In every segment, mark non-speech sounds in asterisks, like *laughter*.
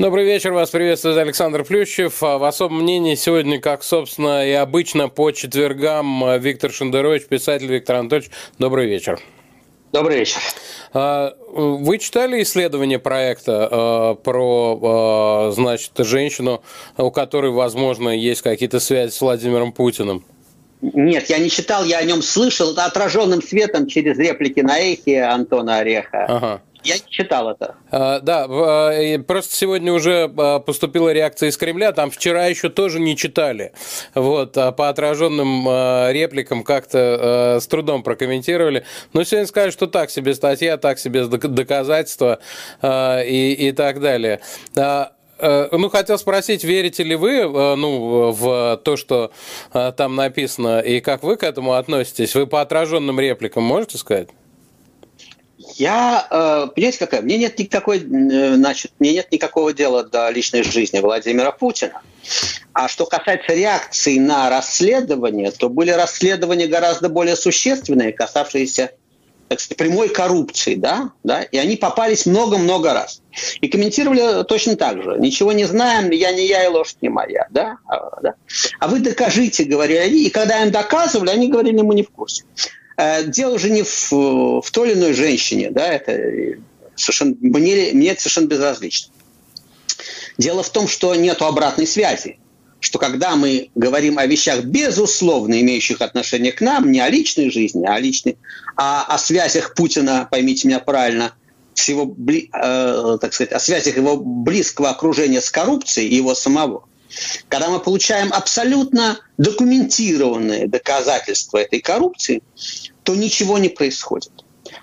Добрый вечер, вас приветствует Александр Плющев. А в особом мнении сегодня, как, собственно, и обычно по четвергам, Виктор Шендерович, писатель Виктор Анатольевич. Добрый вечер. Добрый вечер. А, вы читали исследование проекта а, про, значит, женщину, у которой, возможно, есть какие-то связи с Владимиром Путиным? Нет, я не читал, я о нем слышал отраженным светом через реплики на эхе Антона Ореха. Ага. Я не читал это. А, да, а, просто сегодня уже а, поступила реакция из Кремля, там вчера еще тоже не читали. Вот, по отраженным репликам как-то с трудом прокомментировали. Но сегодня сказали, что так себе статья, так себе доказательства и, и так далее. Э, ну, хотел спросить, верите ли вы ну, в то, что там написано, и как вы к этому относитесь? Вы по отраженным репликам можете сказать? Я, понимаете, какая? Мне нет никакой, значит, мне нет никакого дела до личной жизни Владимира Путина. А что касается реакции на расследование, то были расследования гораздо более существенные, касавшиеся так сказать, прямой коррупции, да, да, и они попались много-много раз. И комментировали точно так же. Ничего не знаем, я не я и лошадь не моя, да, а, да. а вы докажите, говорили они, и когда им доказывали, они говорили, мы не в курсе. Э, дело уже не в, в той или иной женщине, да, это совершенно, мне, мне это совершенно безразлично. Дело в том, что нет обратной связи что когда мы говорим о вещах, безусловно, имеющих отношение к нам, не о личной жизни, а о, личной, а о связях Путина, поймите меня правильно, с его, э, так сказать, о связях его близкого окружения с коррупцией и его самого, когда мы получаем абсолютно документированные доказательства этой коррупции, то ничего не происходит.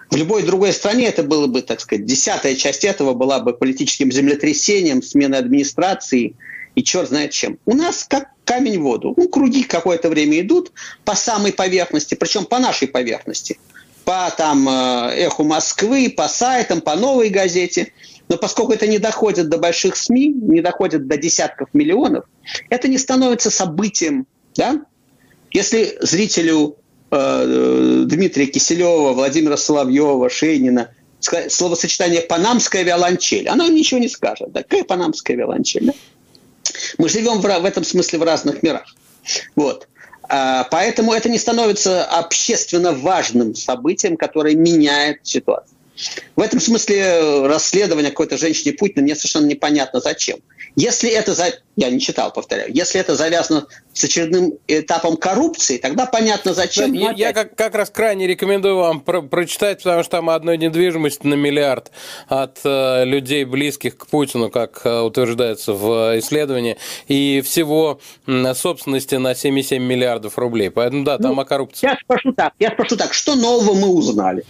В любой другой стране это было бы, так сказать, десятая часть этого была бы политическим землетрясением, сменой администрации – и черт знает чем. У нас как камень в воду. Ну, круги какое-то время идут по самой поверхности, причем по нашей поверхности. По там э, эху Москвы, по сайтам, по новой газете. Но поскольку это не доходит до больших СМИ, не доходит до десятков миллионов, это не становится событием. Да? Если зрителю э, Дмитрия Киселева, Владимира Соловьева, Шейнина словосочетание «панамская виолончель», оно ничего не скажет. Какая панамская виолончель? Да? Мы живем в, в этом смысле в разных мирах. Вот. А, поэтому это не становится общественно важным событием, которое меняет ситуацию. В этом смысле расследование какой-то женщине Путина мне совершенно непонятно зачем. Если это, за... я не читал, повторяю, если это завязано с очередным этапом коррупции, тогда понятно зачем. Да, я, я как, как раз крайне рекомендую вам про прочитать, потому что там одной недвижимости на миллиард от э, людей, близких к Путину, как э, утверждается в исследовании, и всего э, собственности на 7,7 миллиардов рублей. Поэтому да, там ну, о коррупции. Я спрошу так, я спрошу так, что нового мы узнали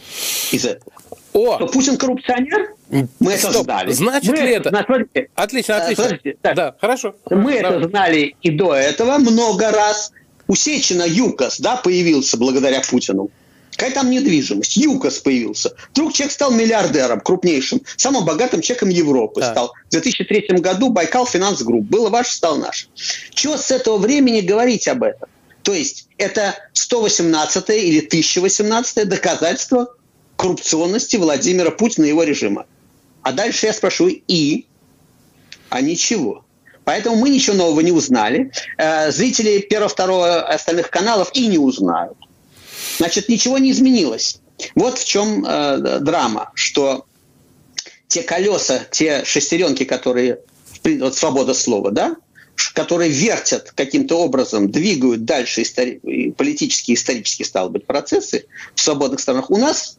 из этого? О! Что Путин коррупционер? Мы Стоп. это знали. Значит мы ли это? это... Смотрите, отлично, э, отлично. Смотрите, так, да, хорошо. Мы Давай. это знали и до этого много раз. У Сечина ЮКОС да, появился благодаря Путину. Какая там недвижимость? ЮКОС появился. Вдруг человек стал миллиардером, крупнейшим, самым богатым человеком Европы да. стал. В 2003 году Байкал Финанс Групп. Было ваше, стал наш. Чего с этого времени говорить об этом? То есть это 118 или 1018 доказательство коррупционности Владимира Путина и его режима. А дальше я спрошу и, а ничего. Поэтому мы ничего нового не узнали. Э, зрители первого, второго остальных каналов и не узнают. Значит, ничего не изменилось. Вот в чем э, драма, что те колеса, те шестеренки, которые, вот свобода слова, да, которые вертят каким-то образом, двигают дальше истори- политические, исторические, стало быть, процессы в свободных странах, у нас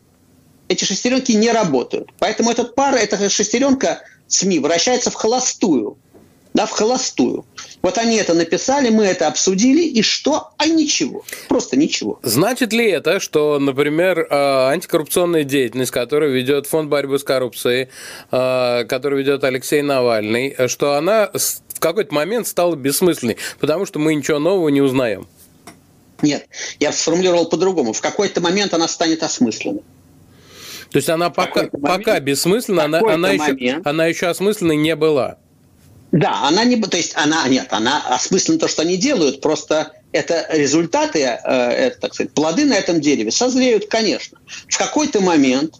эти шестеренки не работают. Поэтому этот пар, эта шестеренка СМИ вращается в холостую. Да, в холостую. Вот они это написали, мы это обсудили, и что? А ничего. Просто ничего. Значит ли это, что, например, э, антикоррупционная деятельность, которую ведет Фонд борьбы с коррупцией, э, которую ведет Алексей Навальный, что она в какой-то момент стала бессмысленной, потому что мы ничего нового не узнаем? Нет, я сформулировал по-другому. В какой-то момент она станет осмысленной. То есть она пока, момент, пока бессмысленна, она, она, еще, она еще осмысленной не была. Да, она не, то есть она нет, она осмысленно то, что они делают, просто это результаты, э, это, так сказать, плоды на этом дереве созреют, конечно. В какой-то момент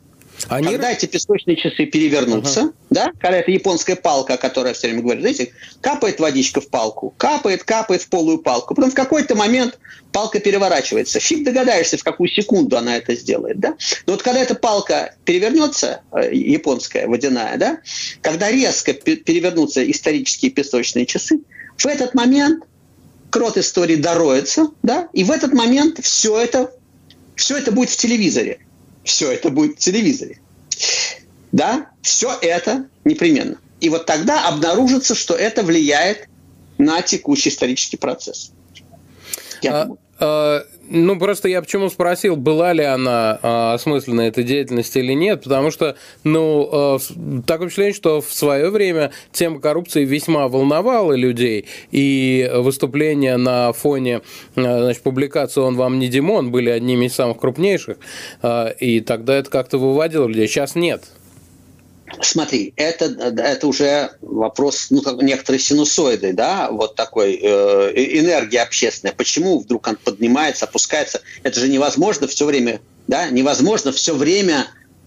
Они... Когда эти песочные часы перевернутся, uh-huh. да, когда эта японская палка, о которой я все время говорю, знаете, капает водичка в палку, капает, капает в полую палку, потом в какой-то момент палка переворачивается. Фиг догадаешься, в какую секунду она это сделает, да. Но вот когда эта палка перевернется, э, японская, водяная, да, когда резко перевернутся исторические песочные часы, в этот момент крот истории дороется, да, и в этот момент все это, все это будет в телевизоре все это будет в телевизоре. Да, все это непременно. И вот тогда обнаружится, что это влияет на текущий исторический процесс. Я а, а, ну, просто я почему спросил, была ли она а, осмысленна эта деятельность или нет, потому что, ну, а, такое впечатление, что в свое время тема коррупции весьма волновала людей, и выступления на фоне, а, значит, публикации «Он вам не Димон» были одними из самых крупнейших, а, и тогда это как-то выводило людей, сейчас нет. Смотри, это, это уже вопрос, ну, как некоторые синусоиды, да, вот такой э, энергии общественной. Почему вдруг он поднимается, опускается? Это же невозможно все время, да, невозможно все время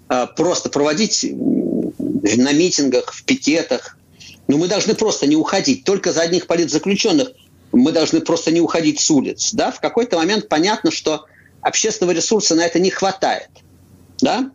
э, просто проводить на митингах, в пикетах. Но мы должны просто не уходить. Только за одних политзаключенных мы должны просто не уходить с улиц. Да? В какой-то момент понятно, что общественного ресурса на это не хватает. Да?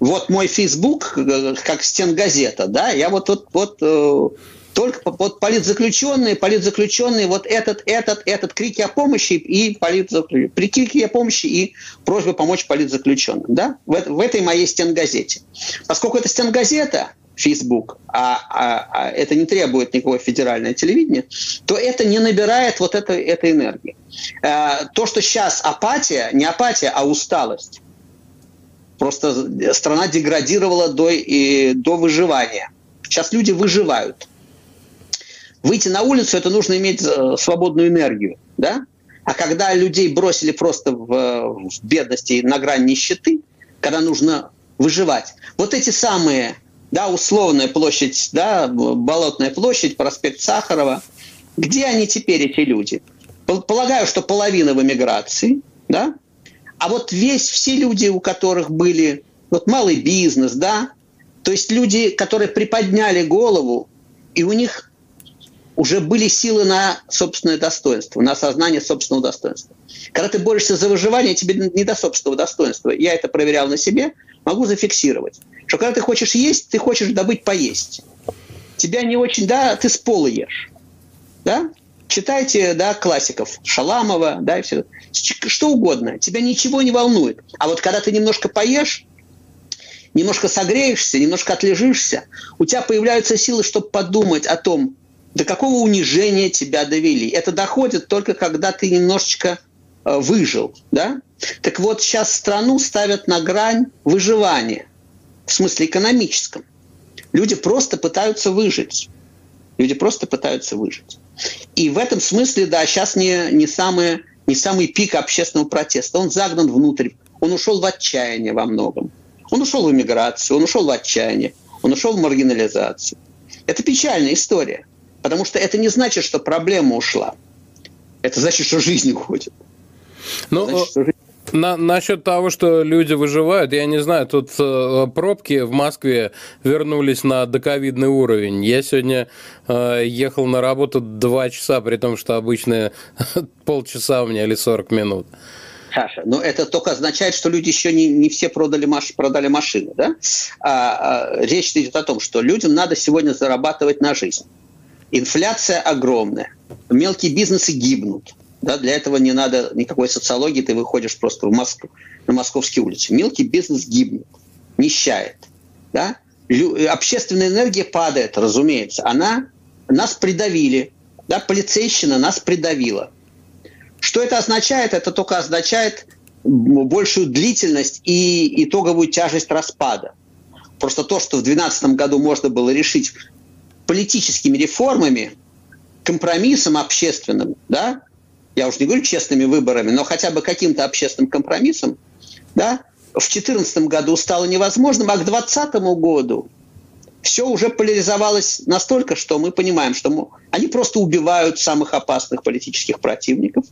Вот мой Facebook, э, как стенгазета, да, я вот тут вот, вот э, только вот политзаключенные, политзаключенные, вот этот, этот, этот крики о помощи и политзаключенные, крики о помощи и просьба помочь политзаключенным, да, в, в этой моей стенгазете. Поскольку это стенгазета, Facebook, а, а, а это не требует никакого федерального телевидения, то это не набирает вот этой, этой энергии. А, то, что сейчас апатия, не апатия, а усталость, Просто страна деградировала до, и, до выживания. Сейчас люди выживают. Выйти на улицу, это нужно иметь э, свободную энергию. Да? А когда людей бросили просто в, в бедности на грань нищеты, когда нужно выживать, вот эти самые, да, условная площадь, да, Болотная площадь, проспект Сахарова, где они теперь, эти люди? Полагаю, что половина в эмиграции, да, а вот весь, все люди, у которых были вот малый бизнес, да, то есть люди, которые приподняли голову, и у них уже были силы на собственное достоинство, на осознание собственного достоинства. Когда ты борешься за выживание, тебе не до собственного достоинства. Я это проверял на себе, могу зафиксировать. Что когда ты хочешь есть, ты хочешь добыть поесть. Тебя не очень, да, ты с пола ешь. Да? Читайте, да, классиков, Шаламова, да, и все. Что угодно, тебя ничего не волнует. А вот когда ты немножко поешь, немножко согреешься, немножко отлежишься, у тебя появляются силы, чтобы подумать о том, до какого унижения тебя довели. Это доходит только когда ты немножечко э, выжил, да? Так вот, сейчас страну ставят на грань выживания, в смысле экономическом. Люди просто пытаются выжить. Люди просто пытаются выжить. И в этом смысле, да, сейчас не, не, самый, не самый пик общественного протеста. Он загнан внутрь, он ушел в отчаяние во многом. Он ушел в эмиграцию, он ушел в отчаяние, он ушел в маргинализацию. Это печальная история, потому что это не значит, что проблема ушла. Это значит, что жизнь уходит. Ну, значит, что жизнь на, насчет того, что люди выживают, я не знаю, тут э, пробки в Москве вернулись на доковидный уровень. Я сегодня э, ехал на работу два часа, при том, что обычно *laughs* полчаса у меня или 40 минут. Саша, но это только означает, что люди еще не, не все продали, маш, продали машины. Да? А, а, речь идет о том, что людям надо сегодня зарабатывать на жизнь. Инфляция огромная. Мелкие бизнесы гибнут. Да, для этого не надо никакой социологии, ты выходишь просто в Москву, на московские улицы. Мелкий бизнес гибнет, нищает. Да? Общественная энергия падает, разумеется. Она, нас придавили. Да? Полицейщина нас придавила. Что это означает? Это только означает большую длительность и итоговую тяжесть распада. Просто то, что в 2012 году можно было решить политическими реформами, компромиссом общественным, да, я уже не говорю честными выборами, но хотя бы каким-то общественным компромиссом, да, в 2014 году стало невозможным, а к 2020 году все уже поляризовалось настолько, что мы понимаем, что мы, они просто убивают самых опасных политических противников,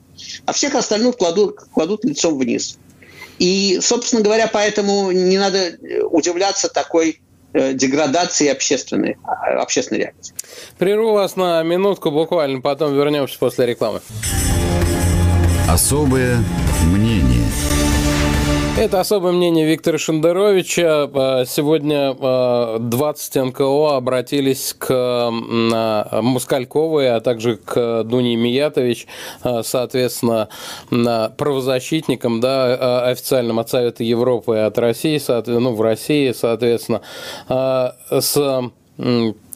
а всех остальных кладут, кладут лицом вниз. И, собственно говоря, поэтому не надо удивляться такой деградации общественной, общественной реакции. Прерву вас на минутку буквально, потом вернемся после рекламы. Особое мнение. Это особое мнение Виктора Шендеровича. А, сегодня 20 а, НКО обратились к Москальковой, а также к Дуне Миятович, а, соответственно, правозащитникам, да, официальным от Совета Европы и от России, ну, в России, соответственно, с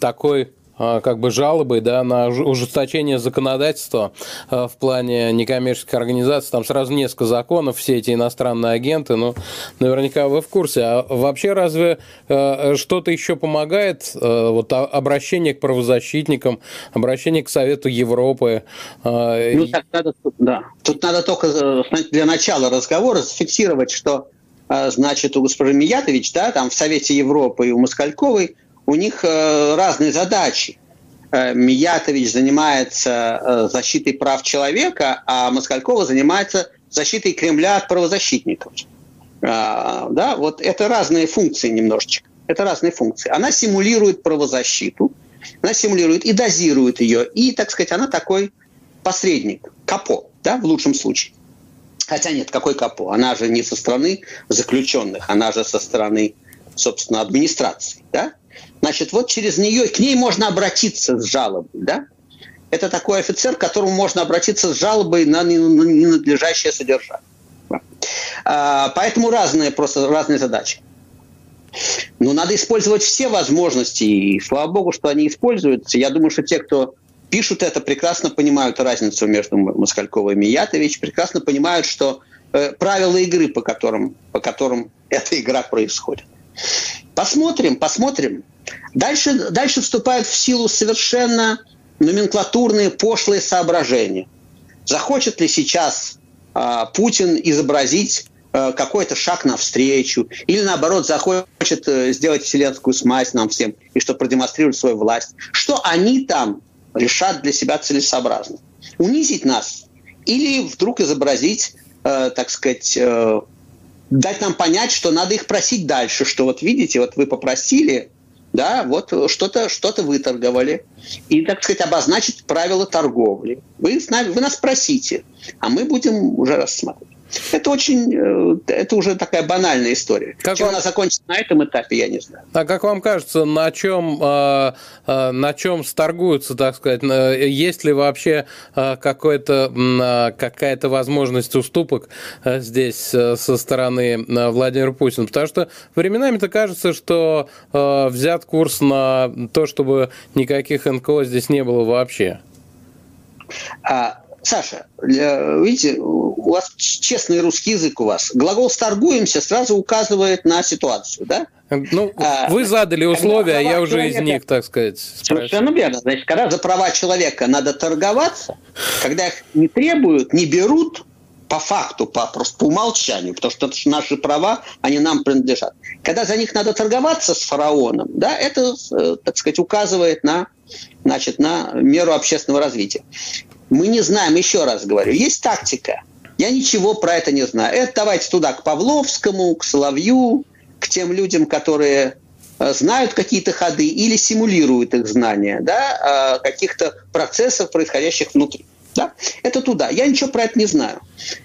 такой как бы жалобы да, на ужесточение законодательства а, в плане некоммерческих организаций. Там сразу несколько законов, все эти иностранные агенты. Ну, наверняка вы в курсе. А вообще разве а, что-то еще помогает? Вот обращение к правозащитникам, обращение к Совету Европы? Ну, так надо, да. Тут надо только э, для начала разговора зафиксировать, что значит, у госпожи Миятович, да, там в Совете Европы и у Москальковой у них э, разные задачи. Э, Миятович занимается э, защитой прав человека, а Москалькова занимается защитой Кремля от правозащитников. Да, вот это разные функции немножечко. Это разные функции. Она симулирует правозащиту, она симулирует и дозирует ее, и, так сказать, она такой посредник, капо, да, в лучшем случае. Хотя нет, какой капо? Она же не со стороны заключенных, она же со стороны, собственно, администрации, да? Значит, вот через нее, к ней можно обратиться с жалобой, да? Это такой офицер, к которому можно обратиться с жалобой на ненадлежащее содержание. А, поэтому разные, просто разные задачи. Но надо использовать все возможности, и слава богу, что они используются. Я думаю, что те, кто пишут это, прекрасно понимают разницу между Москальковой и Миятович, прекрасно понимают, что э, правила игры, по которым, по которым эта игра происходит. Посмотрим, посмотрим. Дальше, дальше вступают в силу совершенно номенклатурные пошлые соображения. Захочет ли сейчас э, Путин изобразить э, какой-то шаг навстречу, или наоборот захочет э, сделать вселенскую смазь нам всем, и что продемонстрирует свою власть. Что они там решат для себя целесообразно? Унизить нас или вдруг изобразить, э, так сказать, э, дать нам понять, что надо их просить дальше, что вот видите, вот вы попросили, да, вот что-то что выторговали. И, так сказать, обозначить правила торговли. Вы, вы нас просите, а мы будем уже рассматривать. Это очень, э, это уже такая банальная история. Как Чем вам... она закончится на этом этапе, я не знаю. А как вам кажется, на чем, а, а, на чем сторгуются, так сказать? Есть ли вообще а, какая-то какая-то возможность уступок здесь со стороны Владимира Путина? Потому что временами-то кажется, что взят курс на то, чтобы никаких НКО здесь не было вообще. Саша, видите, у вас честный русский язык у вас. Глагол «сторгуемся» сразу указывает на ситуацию, да? Ну, а, вы задали условия, а я уже человека, из них, так сказать, Совершенно верно. Значит, когда за права человека надо торговаться, когда их не требуют, не берут, по факту, по, просто по умолчанию, потому что это наши права, они нам принадлежат. Когда за них надо торговаться с фараоном, да, это, э, так сказать, указывает на, значит, на меру общественного развития. Мы не знаем, еще раз говорю, есть тактика. Я ничего про это не знаю. Это давайте туда, к Павловскому, к Соловью, к тем людям, которые э, знают какие-то ходы или симулируют их знания, да, э, каких-то процессов, происходящих внутри. Да? Это туда. Я ничего про это не знаю.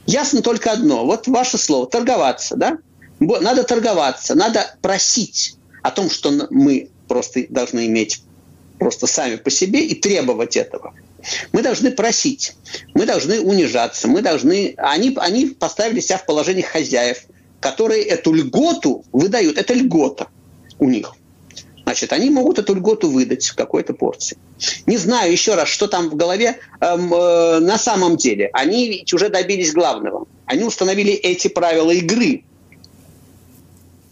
Ясно только одно. Вот ваше слово. Торговаться. Да? Надо торговаться. Надо просить о том, что мы просто должны иметь просто сами по себе и требовать этого. Мы должны просить, мы должны унижаться, мы должны... Они, они поставили себя в положение хозяев, которые эту льготу выдают. Это льгота у них. Значит, они могут эту льготу выдать в какой-то порции. Не знаю еще раз, что там в голове. Эм, э, на самом деле, они ведь уже добились главного. Они установили эти правила игры.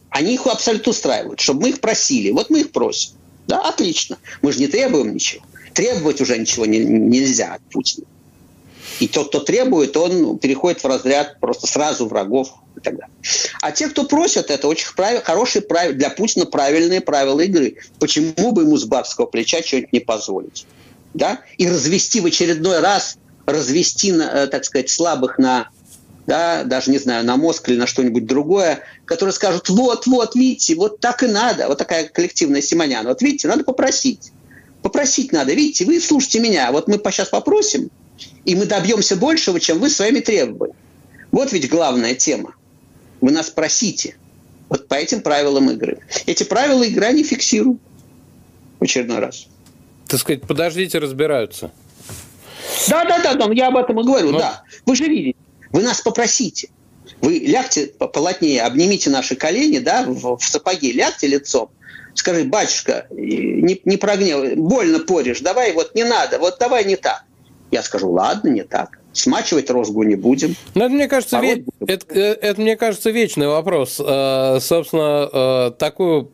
Они их абсолютно устраивают, чтобы мы их просили. Вот мы их просим. Да, отлично. Мы же не требуем ничего требовать уже ничего не, нельзя от Путина. И тот, кто требует, он переходит в разряд просто сразу врагов и так далее. А те, кто просят, это очень прав... хорошие правила, для Путина правильные правила игры. Почему бы ему с барского плеча что-нибудь не позволить? Да? И развести в очередной раз, развести, э, так сказать, слабых на да, даже, не знаю, на мозг или на что-нибудь другое, которые скажут, вот, вот, видите, вот так и надо, вот такая коллективная Симоняна, вот видите, надо попросить. Попросить надо, видите, вы слушайте меня, вот мы сейчас попросим, и мы добьемся большего, чем вы своими требованиями. Вот ведь главная тема. Вы нас просите. Вот по этим правилам игры. Эти правила игры не фиксируют в очередной раз. Так сказать, подождите, разбираются. Да, да, да, да, я об этом и говорю, Но... да. Вы же видите, вы нас попросите. Вы лягте полотнее, обнимите наши колени, да, в, в сапоги, лягте лицом. Скажи, батюшка, не, не прогнев, больно порешь, давай вот не надо, вот давай не так. Я скажу, ладно, не так. Смачивать розгу не будем. Ну, это, мне кажется, ве... это, э, это, мне кажется, вечный вопрос. Э, собственно, э, такую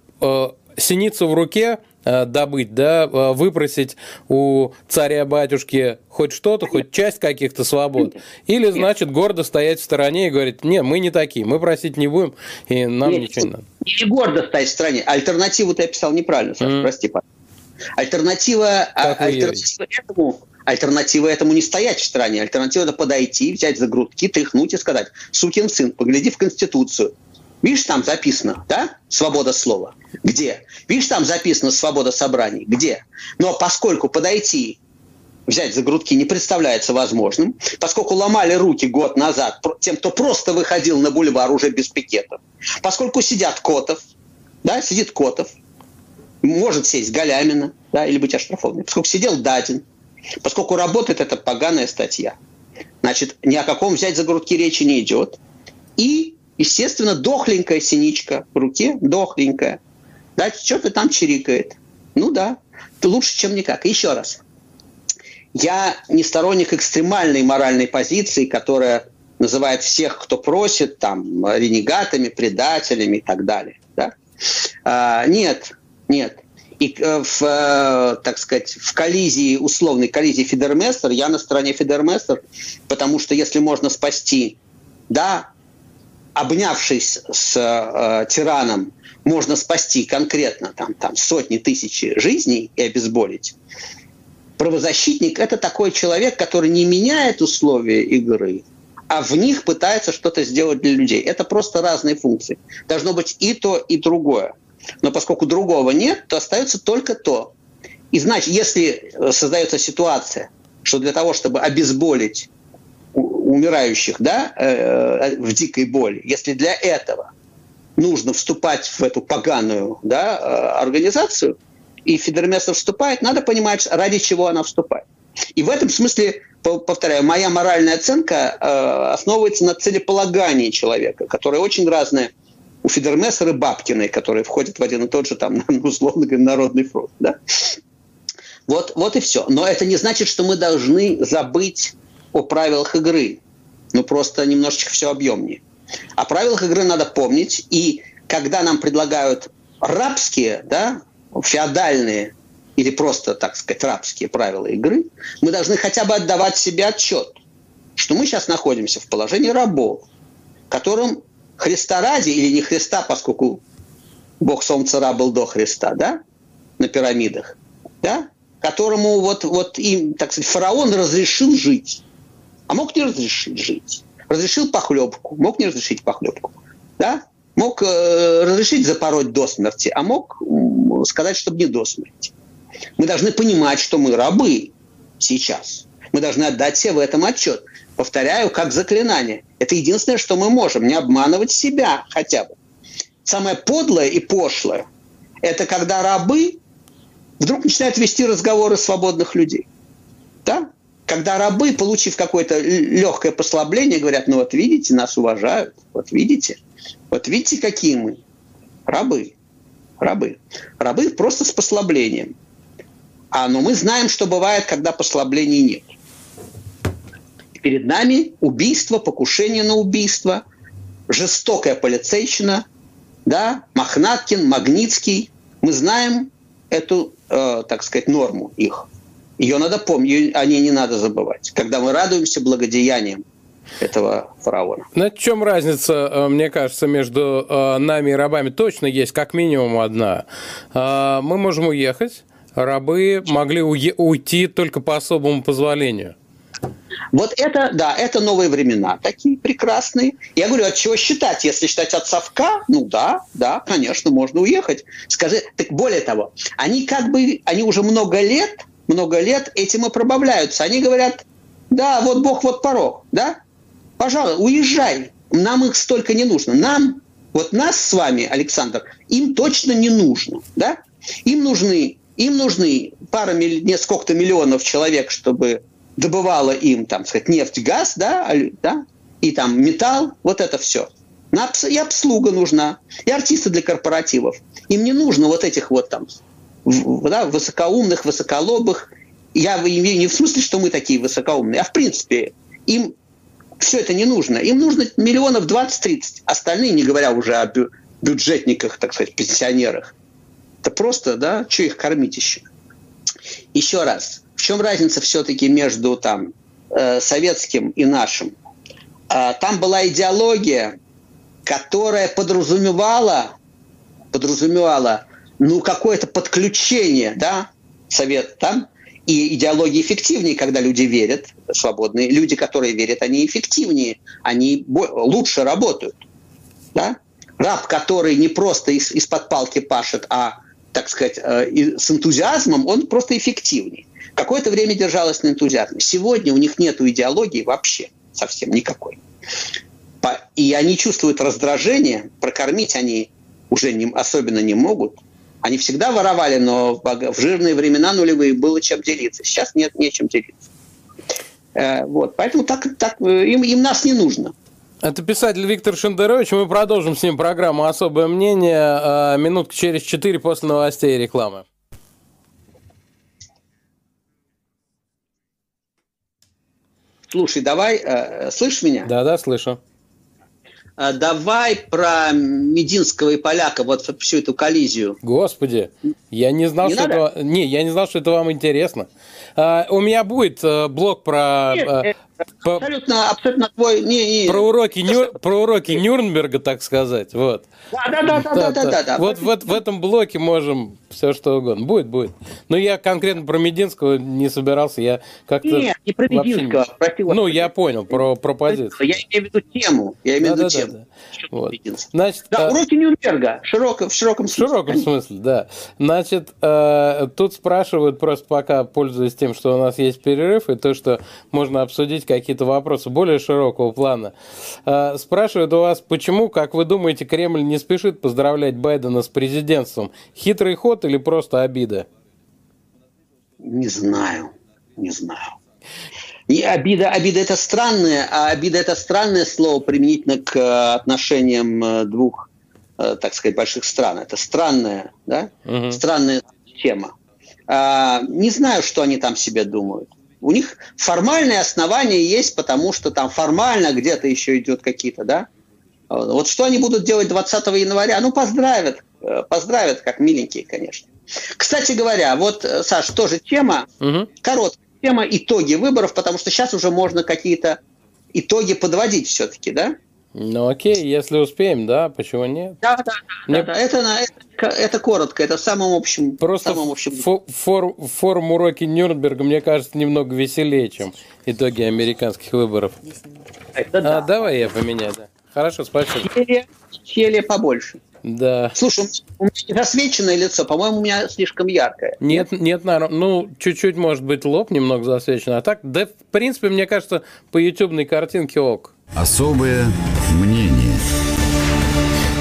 синицу в руке добыть, да, э, выпросить у царя-батюшки хоть что-то, хоть часть каких-то свобод, или, значит, гордо стоять в стороне и говорить, не, мы не такие, мы просить не будем, и нам Нет, ничего не надо. Не гордо стоять в стороне, альтернативу ты описал неправильно, Саша, mm. прости, Альтернатива, а, альтернатива этому, альтернатива этому не стоять в стороне, альтернатива это подойти, взять за грудки, тряхнуть и сказать, сукин сын, погляди в Конституцию, Видишь, там записано, да, свобода слова. Где? Видишь, там записано свобода собраний. Где? Но поскольку подойти, взять за грудки не представляется возможным, поскольку ломали руки год назад тем, кто просто выходил на бульвар уже без пикетов, поскольку сидят Котов, да, сидит Котов, может сесть Галямина, да, или быть оштрафованным, поскольку сидел Дадин, поскольку работает эта поганая статья, значит, ни о каком взять за грудки речи не идет. И естественно, дохленькая синичка в руке, дохленькая. Да, что-то там чирикает. Ну да, лучше, чем никак. Еще раз. Я не сторонник экстремальной моральной позиции, которая называет всех, кто просит, там, ренегатами, предателями и так далее. Да? А, нет, нет. И э, в, э, так сказать, в коллизии, условной коллизии Фидерместер, я на стороне Фидерместер, потому что если можно спасти, да, обнявшись с э, тираном, можно спасти конкретно там, там, сотни тысяч жизней и обезболить, правозащитник – это такой человек, который не меняет условия игры, а в них пытается что-то сделать для людей. Это просто разные функции. Должно быть и то, и другое. Но поскольку другого нет, то остается только то. И значит, если создается ситуация, что для того, чтобы обезболить умирающих да, э, в дикой боли, если для этого нужно вступать в эту поганую да, э, организацию, и Фидермессер вступает, надо понимать, ради чего она вступает. И в этом смысле, повторяю, моя моральная оценка э, основывается на целеполагании человека, которое очень разное у Фидермессера и Бабкиной, которые входят в один и тот же, там, *laughs* условно говоря, народный фронт. Да? Вот, вот и все. Но это не значит, что мы должны забыть о правилах игры. Ну, просто немножечко все объемнее. О правилах игры надо помнить. И когда нам предлагают рабские, да, феодальные или просто, так сказать, рабские правила игры, мы должны хотя бы отдавать себе отчет, что мы сейчас находимся в положении рабов, которым Христа ради или не Христа, поскольку Бог Солнца Ра был до Христа, да, на пирамидах, да, которому вот, вот им, так сказать, фараон разрешил жить а мог не разрешить жить. Разрешил похлебку, мог не разрешить похлебку. Да? Мог э, разрешить запороть до смерти, а мог э, сказать, чтобы не до смерти. Мы должны понимать, что мы рабы сейчас. Мы должны отдать себе в этом отчет. Повторяю, как заклинание. Это единственное, что мы можем. Не обманывать себя хотя бы. Самое подлое и пошлое – это когда рабы вдруг начинают вести разговоры свободных людей. Да? Когда рабы, получив какое-то легкое послабление, говорят, ну вот видите, нас уважают, вот видите, вот видите, какие мы, рабы, рабы. Рабы просто с послаблением. А но мы знаем, что бывает, когда послаблений нет. Перед нами убийство, покушение на убийство, жестокая полицейщина, да, Мохнаткин, Магнитский. Мы знаем эту, э, так сказать, норму их. Ее надо помнить, о ней не надо забывать. Когда мы радуемся благодеяниям этого фараона. На чем разница, э, мне кажется, между э, нами и рабами? Точно есть как минимум одна. Э, мы можем уехать, рабы могли уйти только по особому позволению. Вот это, да, это новые времена, такие прекрасные. Я говорю, от чего считать? Если считать от совка, ну да, да, конечно, можно уехать. Скажи, так более того, они как бы, они уже много лет, много лет этим и пробавляются. Они говорят, да, вот Бог, вот порог, да, пожалуй, уезжай, нам их столько не нужно. Нам, вот нас с вами, Александр, им точно не нужно, да? Им нужны, им нужны пара, сколько-то миллионов человек, чтобы добывала им, там, сказать, нефть, газ, да, да, и там металл, вот это все. И обслуга нужна, и артисты для корпоративов. Им не нужно вот этих вот там да, высокоумных, высоколобых. Я имею не в смысле, что мы такие высокоумные, а в принципе им все это не нужно. Им нужно миллионов 20-30. Остальные, не говоря уже о бю бюджетниках, так сказать, пенсионерах. Это просто, да, что их кормить еще? Еще раз, в чем разница все-таки между там э, советским и нашим? Э, там была идеология, которая подразумевала, подразумевала, ну, какое-то подключение, да, совет там, и идеология эффективнее, когда люди верят, свободные люди, которые верят, они эффективнее, они лучше работают. Да? Раб, который не просто из- из-под палки пашет, а, так сказать, э, с энтузиазмом, он просто эффективнее. Какое-то время держалось на энтузиазме. Сегодня у них нет идеологии вообще, совсем никакой. И они чувствуют раздражение, прокормить они уже не, особенно не могут. Они всегда воровали, но в жирные времена нулевые было чем делиться. Сейчас нет нечем делиться. Э, вот. Поэтому так, так, им, им нас не нужно. Это писатель Виктор Шендерович. Мы продолжим с ним программу «Особое мнение» э, минутку через четыре после новостей и рекламы. Слушай, давай, э, слышишь меня? Да, да, слышу. Э, давай про Мединского и Поляка, вот всю эту коллизию. Господи, я не знал, не что надо? это... Не, я не знал, что это вам интересно. Uh, у меня будет uh, блог про... Нет, uh, по... Абсолютно, абсолютно твой... Не, не... Про, уроки Ню... про уроки Нюрнберга, так сказать. Вот. Да, да, да, да, да, да, да, да. Вот в, в этом блоке можем все что угодно. Будет, будет. Но я конкретно про Мединского не собирался. Я как-то... Нет, не про Мединского, не... прости. Ну, я понял, про, про позицию. Я имею в виду тему. Я имею в виду тему. Да, да. Вот. Значит, да, а... уроки Нюрнберга, широко, в широком смысле. В широком смысле, да. Значит, э, тут спрашивают просто пока, пользуясь тем, что у нас есть перерыв, и то, что можно обсудить какие-то вопросы более широкого плана. Э, спрашивают у вас, почему, как вы думаете, Кремль не спешит поздравлять Байдена с президентством? Хитрый ход или просто обида? Не знаю, не знаю. И обида, обида это странное, а обида это странное слово применительно к э, отношениям э, двух, э, так сказать, больших стран. Это странная, да, угу. странная тема. А, не знаю, что они там себе думают. У них формальные основания есть, потому что там формально где-то еще идет какие-то, да. Вот что они будут делать 20 января? Ну, поздравят, поздравят, как миленькие, конечно. Кстати говоря, вот, Саш, тоже тема, угу. короткая тема итоги выборов, потому что сейчас уже можно какие-то итоги подводить все-таки, да? Ну окей, если успеем, да, почему нет? Да, да, да. Мне... да, да. Это, это, это коротко, это в самом общем. Просто самом общем... Фор, форум уроки Нюрнберга, мне кажется, немного веселее, чем итоги американских выборов. Это а, да. давай я поменяю, да. Хорошо, спасибо. Теле побольше. Да. Слушай, у меня не засвеченное лицо, по-моему, у меня слишком яркое. Нет, нет, нет ну, чуть-чуть, может быть, лоб немного засвечен, а так, да, в принципе, мне кажется, по ютубной картинке ок. Особое мнение.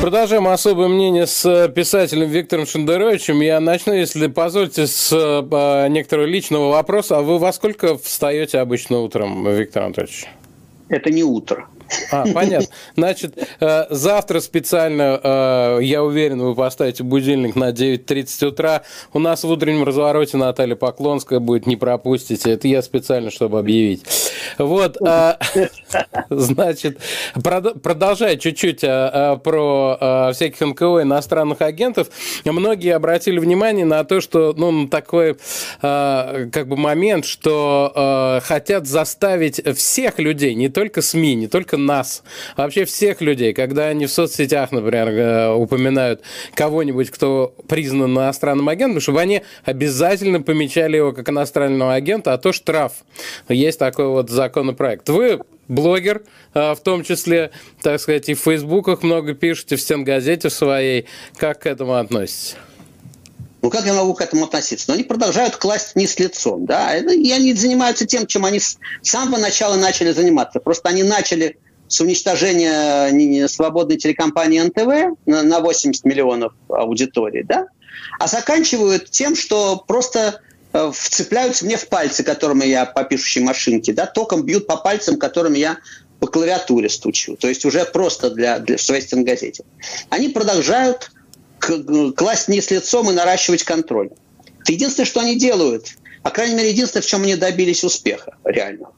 Продолжаем особое мнение с писателем Виктором Шендеровичем. Я начну, если позволите, с э, некоторого личного вопроса. А вы во сколько встаете обычно утром, Виктор Анатольевич? Это не утро. А, понятно. Значит, э, завтра специально, э, я уверен, вы поставите будильник на 9.30 утра. У нас в утреннем развороте Наталья Поклонская будет, не пропустите. Это я специально, чтобы объявить. Вот, э, *laughs* значит, продолжая чуть-чуть про всяких НКО иностранных агентов, многие обратили внимание на то, что, ну, такой, как бы, момент, что хотят заставить всех людей, не только СМИ, не только нас, вообще всех людей, когда они в соцсетях, например, э, упоминают кого-нибудь, кто признан иностранным агентом, чтобы они обязательно помечали его как иностранного агента, а то штраф. Есть такой вот законопроект. Вы блогер, а, в том числе, так сказать, и в фейсбуках много пишете, в стенгазете своей. Как к этому относитесь? Ну, как я могу к этому относиться? Но они продолжают класть вниз лицом, да, и они занимаются тем, чем они с самого начала начали заниматься. Просто они начали с уничтожения свободной телекомпании НТВ на 80 миллионов аудитории, да, а заканчивают тем, что просто э, вцепляются мне в пальцы, которыми я по пишущей машинке, да, током бьют по пальцам, которыми я по клавиатуре стучу. То есть уже просто для, для в своей стенгазете. Они продолжают класть вниз лицом и наращивать контроль. Это единственное, что они делают. По крайней мере, единственное, в чем они добились успеха реального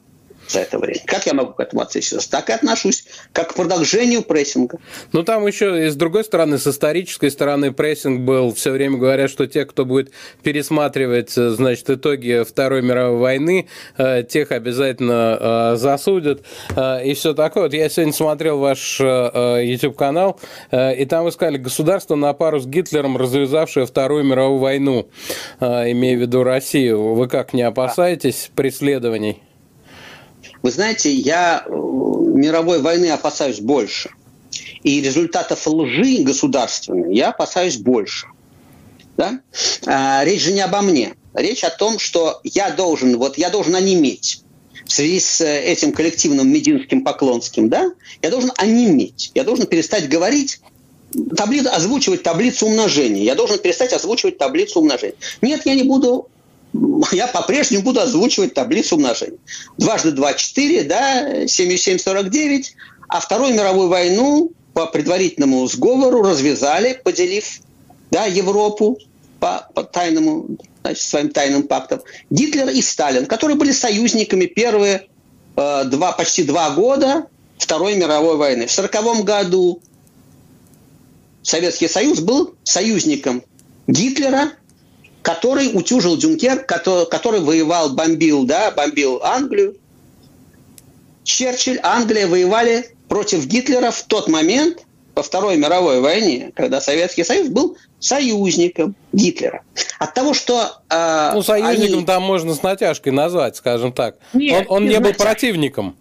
за это время. Как я могу к этому относиться? Так и отношусь, как к продолжению прессинга. Ну, там еще и с другой стороны, с исторической стороны прессинг был. Все время говорят, что те, кто будет пересматривать, э, значит, итоги Второй мировой войны, э, тех обязательно э, засудят и все такое. Вот я сегодня смотрел ваш YouTube-канал, и там вы сказали, государство на пару с Гитлером, развязавшее Вторую мировую войну, имея в виду Россию. Вы как, не опасаетесь преследований? Вы знаете, я э, мировой войны опасаюсь больше. И результатов лжи государственной я опасаюсь больше. Да? А, речь же не обо мне. Речь о том, что я должен, вот я должен онеметь в связи с э, этим коллективным мединским поклонским, да, я должен онеметь, я должен перестать говорить, таблицу, озвучивать таблицу умножения, я должен перестать озвучивать таблицу умножения. Нет, я не буду я по-прежнему буду озвучивать таблицу умножения. Дважды два – четыре, да, 7 и 7 – 49. А Вторую мировую войну по предварительному сговору развязали, поделив да, Европу по, по тайному, значит, своим тайным пактам. Гитлер и Сталин, которые были союзниками первые э, два, почти два года Второй мировой войны. В 1940 году Советский Союз был союзником Гитлера который утюжил Дюнкерк, который, который воевал, бомбил, да, бомбил Англию. Черчилль, Англия воевали против Гитлера в тот момент, во Второй мировой войне, когда Советский Союз был союзником Гитлера. От того, что... Э, ну, союзником они... там можно с натяжкой назвать, скажем так. Нет, он он не, не был противником.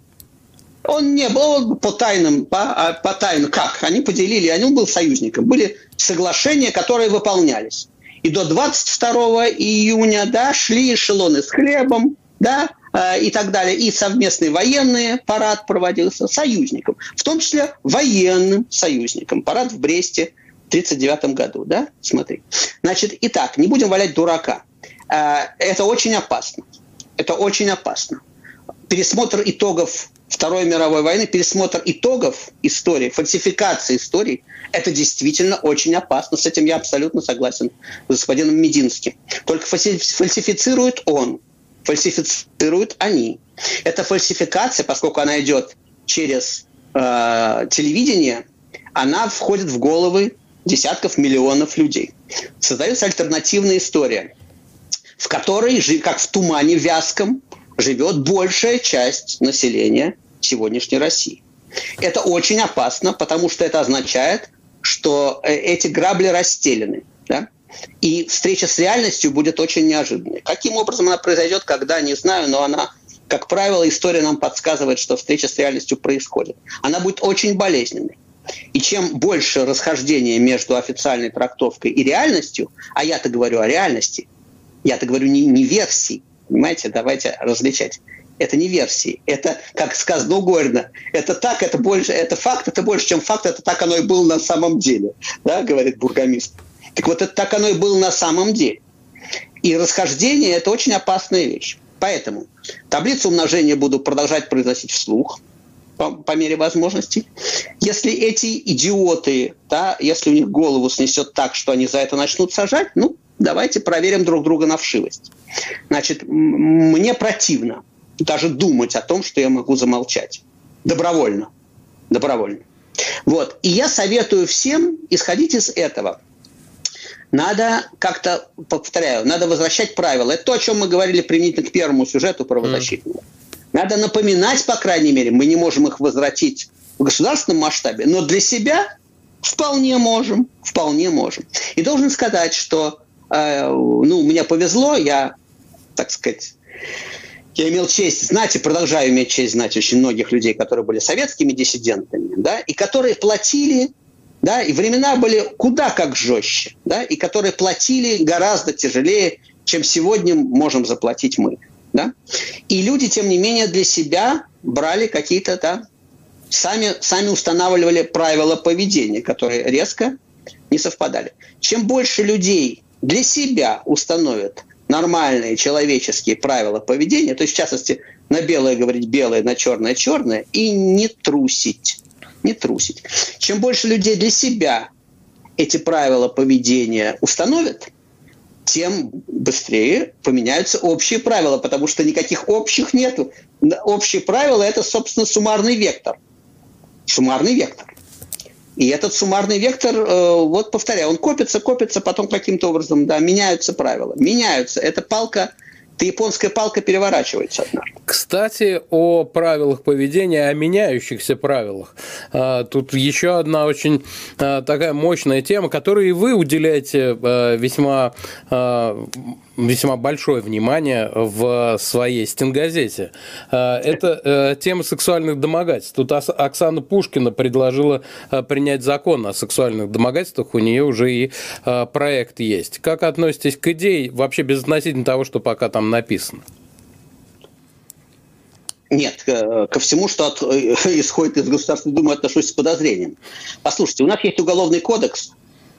Он не был по тайным, по, а, по тайным, как? Они поделили, они был союзником. Были соглашения, которые выполнялись. И до 22 июня да, шли эшелоны с хлебом, да, э, и так далее. И совместный военный парад проводился союзником, в том числе военным союзником. Парад в Бресте в 1939 году, да, смотри. Значит, итак, не будем валять дурака. Э, это очень опасно. Это очень опасно. Пересмотр итогов Второй мировой войны, пересмотр итогов истории, фальсификация истории, это действительно очень опасно. С этим я абсолютно согласен с господином Мединским. Только фальсифицирует он, фальсифицируют они. Эта фальсификация, поскольку она идет через э, телевидение, она входит в головы десятков миллионов людей. Создается альтернативная история, в которой, как в тумане вязком, живет большая часть населения сегодняшней России. Это очень опасно, потому что это означает, что э, эти грабли расстелены. Да? И встреча с реальностью будет очень неожиданной. Каким образом она произойдет, когда, не знаю, но она, как правило, история нам подсказывает, что встреча с реальностью происходит. Она будет очень болезненной. И чем больше расхождения между официальной трактовкой и реальностью, а я-то говорю о реальности, я-то говорю не, не версии, Понимаете, давайте различать. Это не версии. Это, как сказано у Горина, это так, это больше, это факт, это больше, чем факт, это так оно и было на самом деле, да, говорит бургомист. Так вот, это так оно и было на самом деле. И расхождение – это очень опасная вещь. Поэтому таблицу умножения буду продолжать произносить вслух по, по мере возможностей. Если эти идиоты, да, если у них голову снесет так, что они за это начнут сажать, ну, давайте проверим друг друга на вшивость. Значит, мне противно даже думать о том, что я могу замолчать. Добровольно. Добровольно. Вот. И я советую всем исходить из этого. Надо как-то, повторяю, надо возвращать правила. Это то, о чем мы говорили применительно к первому сюжету правозащитному. Mm. Надо напоминать, по крайней мере, мы не можем их возвратить в государственном масштабе, но для себя вполне можем, вполне можем. И должен сказать, что ну, мне повезло, я, так сказать, я имел честь знать и продолжаю иметь честь знать очень многих людей, которые были советскими диссидентами, да, и которые платили, да, и времена были куда как жестче, да, и которые платили гораздо тяжелее, чем сегодня можем заплатить мы. Да? И люди, тем не менее, для себя брали какие-то, да, сами, сами устанавливали правила поведения, которые резко не совпадали. Чем больше людей для себя установят нормальные человеческие правила поведения, то есть, в частности, на белое говорить белое, на черное черное, и не трусить. Не трусить. Чем больше людей для себя эти правила поведения установят, тем быстрее поменяются общие правила, потому что никаких общих нет. Общие правила – это, собственно, суммарный вектор. Суммарный вектор. И этот суммарный вектор, э, вот повторяю, он копится, копится, потом каким-то образом, да, меняются правила. Меняются. Это палка – то японская палка переворачивается однажды. Кстати, о правилах поведения, о меняющихся правилах. А, тут еще одна очень а, такая мощная тема, которой и вы уделяете а, весьма весьма большое внимание в своей стенгазете. Это тема сексуальных домогательств. Тут Оксана Пушкина предложила принять закон о сексуальных домогательствах, у нее уже и проект есть. Как относитесь к идее, вообще безотносительно того, что пока там написано? Нет, ко всему, что от, *laughs* исходит из Государственной Думы, отношусь с подозрением. Послушайте, у нас есть уголовный кодекс,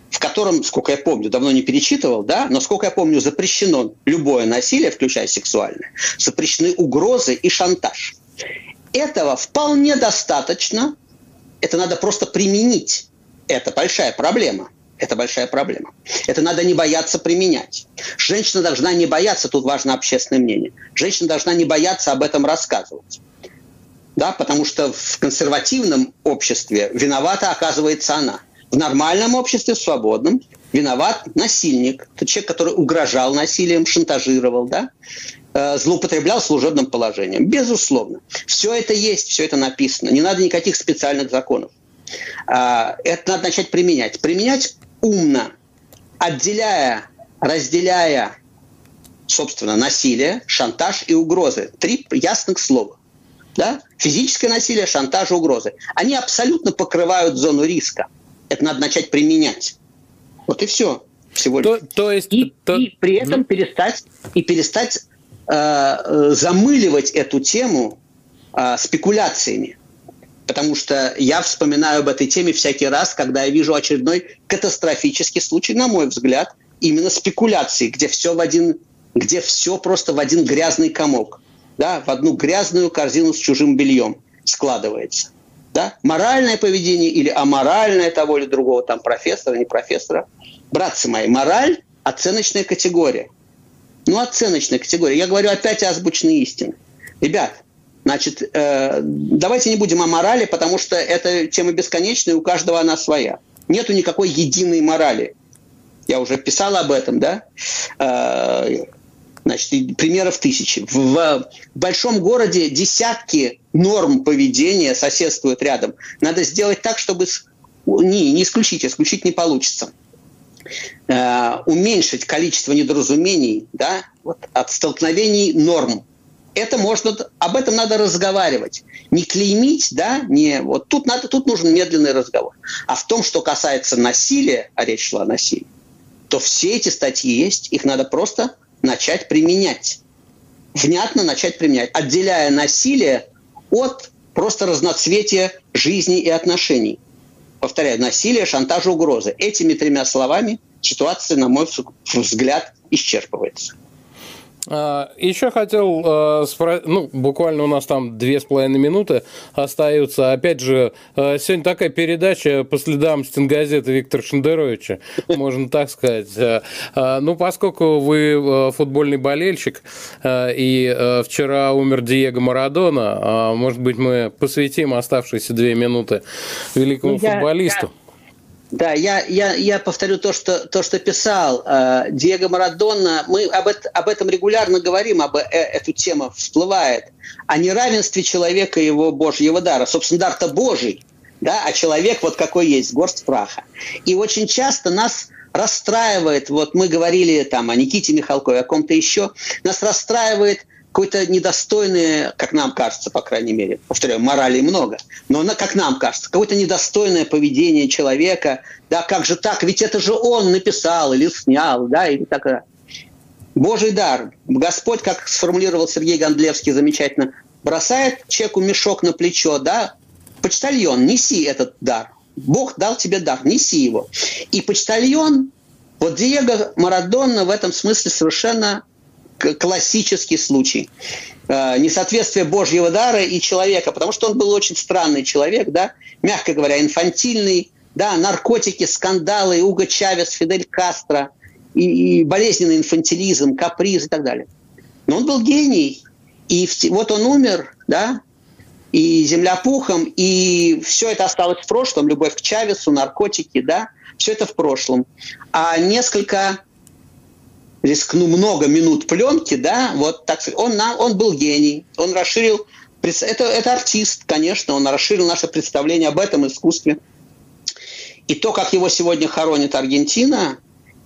в котором, сколько я помню, давно не перечитывал, да, но сколько я помню, запрещено любое насилие, включая сексуальное, запрещены угрозы и шантаж. Этого вполне достаточно, это надо просто применить. Это большая проблема – это большая проблема. Это надо не бояться применять. Женщина должна не бояться, тут важно общественное мнение. Женщина должна не бояться об этом рассказывать. Да, потому что в консервативном обществе виновата оказывается она. В нормальном обществе, в свободном, виноват насильник. Тот человек, который угрожал насилием, шантажировал, да, э, злоупотреблял служебным положением. Безусловно. Все это есть, все это написано. Не надо никаких специальных законов. А, это надо начать применять. Применять умно, отделяя, разделяя, собственно, насилие, шантаж и угрозы. Три ясных слова. Да? Физическое насилие, шантаж и угрозы. Они абсолютно покрывают зону риска. Это надо начать применять. Вот и все. Всего лишь. То, то есть, и, то... и при этом перестать, и перестать э, э, замыливать эту тему э, спекуляциями. Потому что я вспоминаю об этой теме всякий раз, когда я вижу очередной катастрофический случай, на мой взгляд, именно спекуляции, где все в один, где все просто в один грязный комок, да, в одну грязную корзину с чужим бельем складывается. Да? Моральное поведение или аморальное того или другого, там профессора, не профессора. Братцы мои, мораль – оценочная категория. Ну, оценочная категория. Я говорю опять озвученные истины. Ребят, Значит, э, давайте не будем о морали, потому что эта тема бесконечная, у каждого она своя. Нету никакой единой морали. Я уже писал об этом, да? Э, значит, примеров тысячи. В, в большом городе десятки норм поведения соседствуют рядом. Надо сделать так, чтобы... Не, не исключить, исключить не получится. Э, уменьшить количество недоразумений да, вот, от столкновений норм это можно, об этом надо разговаривать. Не клеймить, да, не, вот тут надо, тут нужен медленный разговор. А в том, что касается насилия, а речь шла о насилии, то все эти статьи есть, их надо просто начать применять. Внятно начать применять, отделяя насилие от просто разноцветия жизни и отношений. Повторяю, насилие, шантаж, угрозы. Этими тремя словами ситуация, на мой взгляд, исчерпывается. А, Еще хотел а, спросить, ну, буквально у нас там две с половиной минуты остаются. Опять же, а, сегодня такая передача по следам стенгазеты Виктора Шендеровича, можно так сказать. Ну, поскольку вы футбольный болельщик, и вчера умер Диего Марадона, может быть, мы посвятим оставшиеся две минуты великому ну, я, футболисту. Да, я, я, я повторю то что, то, что писал э, Диего Марадонна. Мы об, это, об этом регулярно говорим, об э, эту тему всплывает. О неравенстве человека и его Божьего дара. Собственно, дар-то Божий, да, а человек вот какой есть, горсть праха. И очень часто нас расстраивает, вот мы говорили там о Никите Михалкове, о ком-то еще, нас расстраивает какое-то недостойное, как нам кажется, по крайней мере, повторяю, морали много, но как нам кажется, какое-то недостойное поведение человека, да, как же так, ведь это же он написал или снял, да, или так. Божий дар. Господь, как сформулировал Сергей Гондлевский замечательно, бросает человеку мешок на плечо, да, почтальон, неси этот дар. Бог дал тебе дар, неси его. И почтальон, вот Диего Марадонна в этом смысле совершенно классический случай э, несоответствия Божьего дара и человека, потому что он был очень странный человек, да, мягко говоря, инфантильный, да, наркотики, скандалы, Уго Чавес, Фидель Кастро, и, и болезненный инфантилизм, каприз и так далее. Но он был гений, и в, вот он умер, да, и земля пухом, и все это осталось в прошлом, любовь к Чавесу, наркотики, да, все это в прошлом. А несколько рискну много минут пленки, да, вот так он, он был гений, он расширил, это, это артист, конечно, он расширил наше представление об этом искусстве. И то, как его сегодня хоронит Аргентина,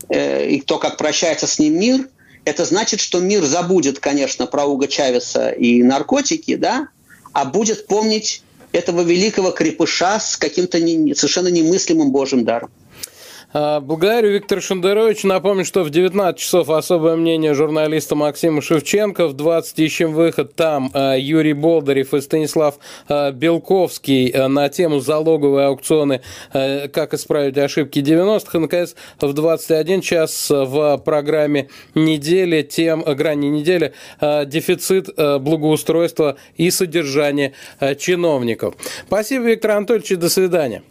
э, и то, как прощается с ним мир, это значит, что мир забудет, конечно, про Уга Чавеса и наркотики, да, а будет помнить этого великого крепыша с каким-то не, совершенно немыслимым Божьим даром. А, благодарю, Виктор Шендерович. Напомню, что в 19 часов особое мнение журналиста Максима Шевченко. В 20 ищем выход. Там а, Юрий Болдырев и Станислав а, Белковский на тему залоговые аукционы «Как исправить ошибки 90-х». И, наконец, в 21 час в программе недели, тем, грани недели, дефицит благоустройства и содержания чиновников. Спасибо, Виктор Анатольевич, до свидания.